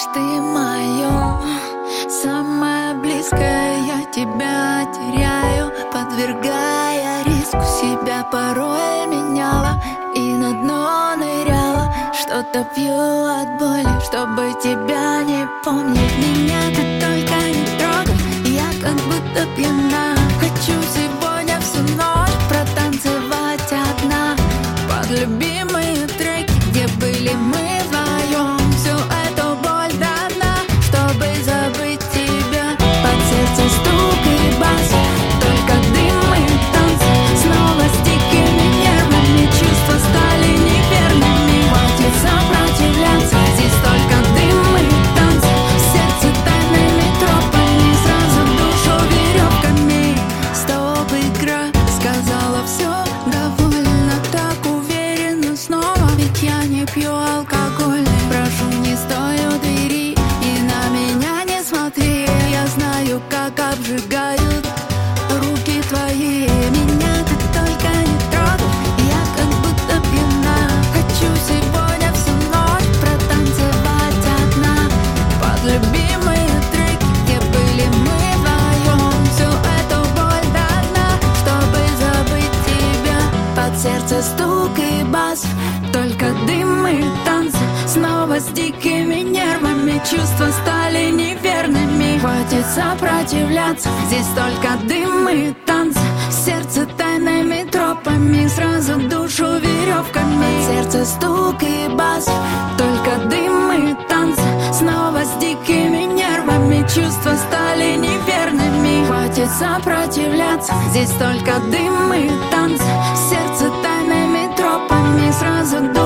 лишь ты мое Самое близкое я тебя теряю Подвергая риску. Себя порой меняла И на дно ныряла. Что-то пью от боли, чтобы тебя не помнить. Меня ты только не трогай, я как будто пьяна сердце стук и бас, только дым и танцы Снова с дикими нервами. Чувства стали неверными. Хватит сопротивляться, здесь только дым и танцы Сердце тайными тропами, сразу душу веревками. Сердце стук и бас, только дым и танцы Снова с дикими нервами. Чувства стали неверными. Хватит сопротивляться, здесь только дым и танцы Сразу душу